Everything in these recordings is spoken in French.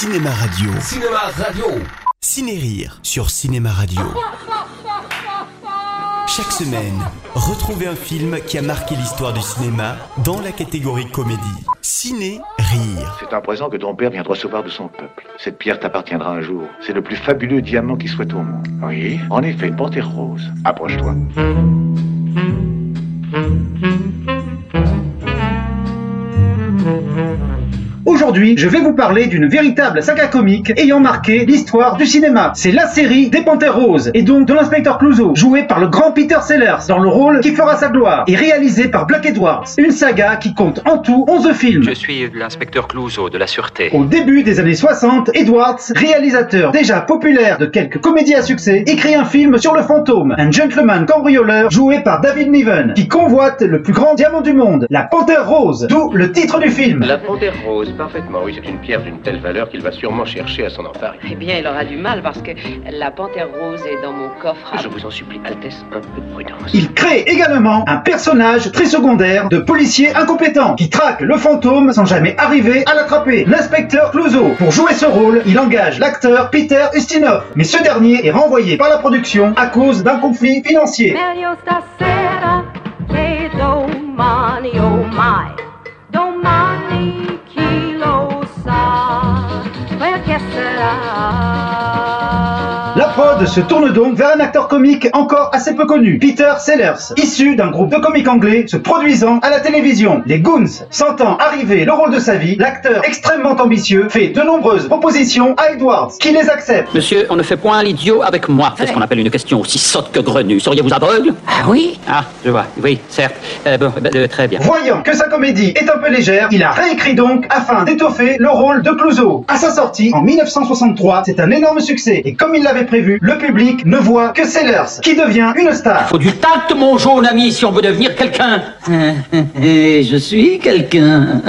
Cinéma Radio. Cinéma Radio. Ciné-Rire sur Cinéma Radio. Chaque semaine, retrouvez un film qui a marqué l'histoire du cinéma dans la catégorie comédie. Ciné-Rire. C'est un présent que ton père vient de recevoir de son peuple. Cette pierre t'appartiendra un jour. C'est le plus fabuleux diamant qui soit au monde. Oui, en effet, une panthère rose. Approche-toi. Aujourd'hui, je vais vous parler d'une véritable saga comique ayant marqué l'histoire du cinéma. C'est la série des Panthères Roses, et donc de l'inspecteur Clouseau, joué par le grand Peter Sellers dans le rôle qui fera sa gloire, et réalisé par Black Edwards. Une saga qui compte en tout 11 films. Je suis l'inspecteur Clouseau de la Sûreté. Au début des années 60, Edwards, réalisateur déjà populaire de quelques comédies à succès, écrit un film sur le fantôme, un gentleman cambrioleur joué par David Niven, qui convoite le plus grand diamant du monde, la Panthère Rose, d'où le titre du film. La panthère rose, parfaitement, oui, c'est une pierre d'une telle valeur qu'il va sûrement chercher à s'en emparer. Eh bien, il aura du mal parce que la panthère rose est dans mon coffre. à- Je vous en supplie, Altesse, un peu de prudence. Il crée également un personnage très secondaire de policier incompétent qui traque le fantôme sans jamais arriver à l'attraper. L'inspecteur Clouseau. Pour jouer ce rôle, il engage l'acteur Peter Ustinov. Mais ce dernier est renvoyé par la production à cause d'un conflit financier. Oh my, será? La prod se tourne donc vers un acteur comique encore assez peu connu, Peter Sellers, issu d'un groupe de comiques anglais se produisant à la télévision. Les Goons, sentant arriver le rôle de sa vie, l'acteur extrêmement ambitieux fait de nombreuses propositions à Edwards, qui les accepte. Monsieur, on ne fait point l'idiot avec moi. C'est ce qu'on appelle une question aussi sotte que grenue. Seriez-vous aveugle? Ah oui Ah, je vois. Oui, certes. Euh, bon, bah, euh, très bien. Voyant que sa comédie est un peu légère, il a réécrit donc afin d'étoffer le rôle de Clouseau. À sa sortie, en 1963, c'est un énorme succès. Et comme il l'avait prévu, le public ne voit que Sellers, qui devient une star. Faut du tact, mon jaune ami, si on veut devenir quelqu'un. Et je suis quelqu'un.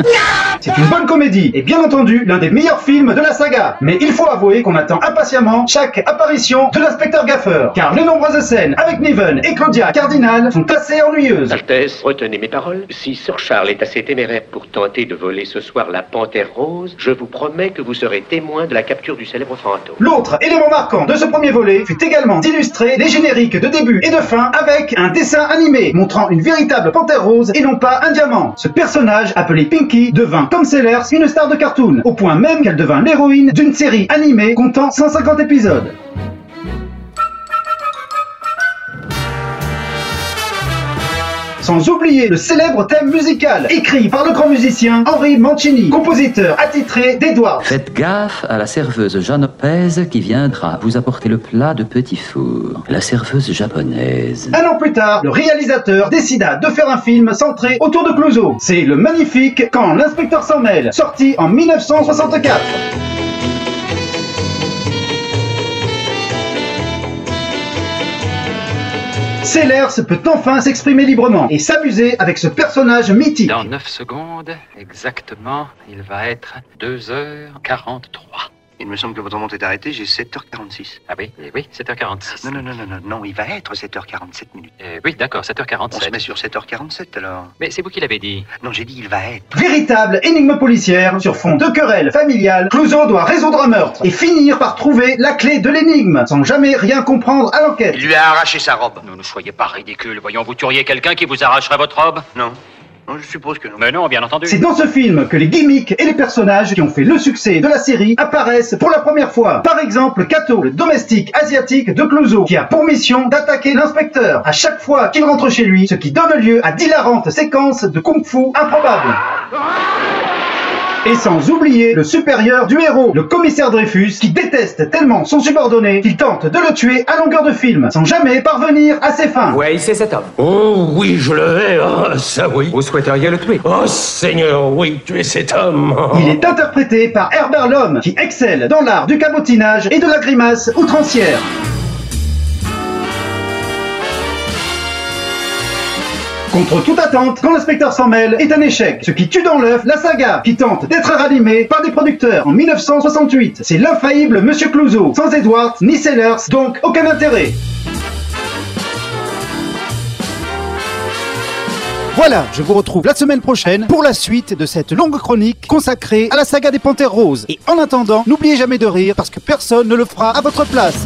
C'est une bonne comédie, et bien entendu, l'un des meilleurs films de la saga. Mais il faut avouer qu'on attend impatiemment chaque apparition de l'inspecteur Gaffer, car les nombreuses scènes avec Niven et Claudia Cardinal sont assez ennuyeuses. Altesse, retenez mes paroles. Si Sir Charles est assez téméraire pour tenter de voler ce soir la panthère rose, je vous promets que vous serez témoin de la capture du célèbre fantôme. L'autre élément marquant de ce premier fut également d'illustrer les génériques de début et de fin avec un dessin animé montrant une véritable panthère rose et non pas un diamant. Ce personnage, appelé Pinky, devint comme Sellers une star de cartoon, au point même qu'elle devint l'héroïne d'une série animée comptant 150 épisodes. Sans oublier le célèbre thème musical écrit par le grand musicien Henri Mancini, compositeur attitré d'Edwards. Faites gaffe à la serveuse Jeanne qui viendra vous apporter le plat de petit four. La serveuse japonaise. Un an plus tard, le réalisateur décida de faire un film centré autour de Clouseau. C'est le magnifique Quand l'inspecteur s'en mêle, sorti en 1964. Sellers peut enfin s'exprimer librement et s'amuser avec ce personnage mythique. Dans 9 secondes, exactement, il va être 2h43. Il me semble que votre montre est arrêtée, j'ai 7h46. Ah oui, eh oui, 7h46. Non, non, non, non, non, non, il va être 7h47 minutes. Eh oui, d'accord, On se 7h47. met sur 7h47 alors. Mais c'est vous qui l'avez dit. Non, j'ai dit il va être. Véritable énigme policière sur fond de querelle familiale, Clouseau doit résoudre un meurtre et finir par trouver la clé de l'énigme sans jamais rien comprendre à l'enquête. Il lui a arraché sa robe. Ne nous soyez pas ridicule. Voyons, vous tueriez quelqu'un qui vous arracherait votre robe? Non. Non, je suppose que non. Mais non, bien entendu. C'est dans ce film que les gimmicks et les personnages qui ont fait le succès de la série apparaissent pour la première fois. Par exemple, Kato, le domestique asiatique de Clouseau, qui a pour mission d'attaquer l'inspecteur à chaque fois qu'il rentre chez lui, ce qui donne lieu à d'hilarantes séquences de kung-fu improbables. Et sans oublier le supérieur du héros, le commissaire Dreyfus, qui déteste tellement son subordonné qu'il tente de le tuer à longueur de film, sans jamais parvenir à ses fins. Ouais, c'est cet homme. Oh oui, je le hais, ah, ça oui. Vous souhaiteriez le tuer? Oh Seigneur, oui, tu es cet homme. Il est interprété par Herbert Lom, qui excelle dans l'art du cabotinage et de la grimace outrancière. Contre toute attente, quand l'inspecteur s'en mêle est un échec, ce qui tue dans l'œuf la saga, qui tente d'être ranimée par des producteurs en 1968. C'est l'infaillible Monsieur Clouseau, sans Edwards ni Sellers, donc aucun intérêt. Voilà, je vous retrouve la semaine prochaine pour la suite de cette longue chronique consacrée à la saga des Panthères Roses. Et en attendant, n'oubliez jamais de rire parce que personne ne le fera à votre place.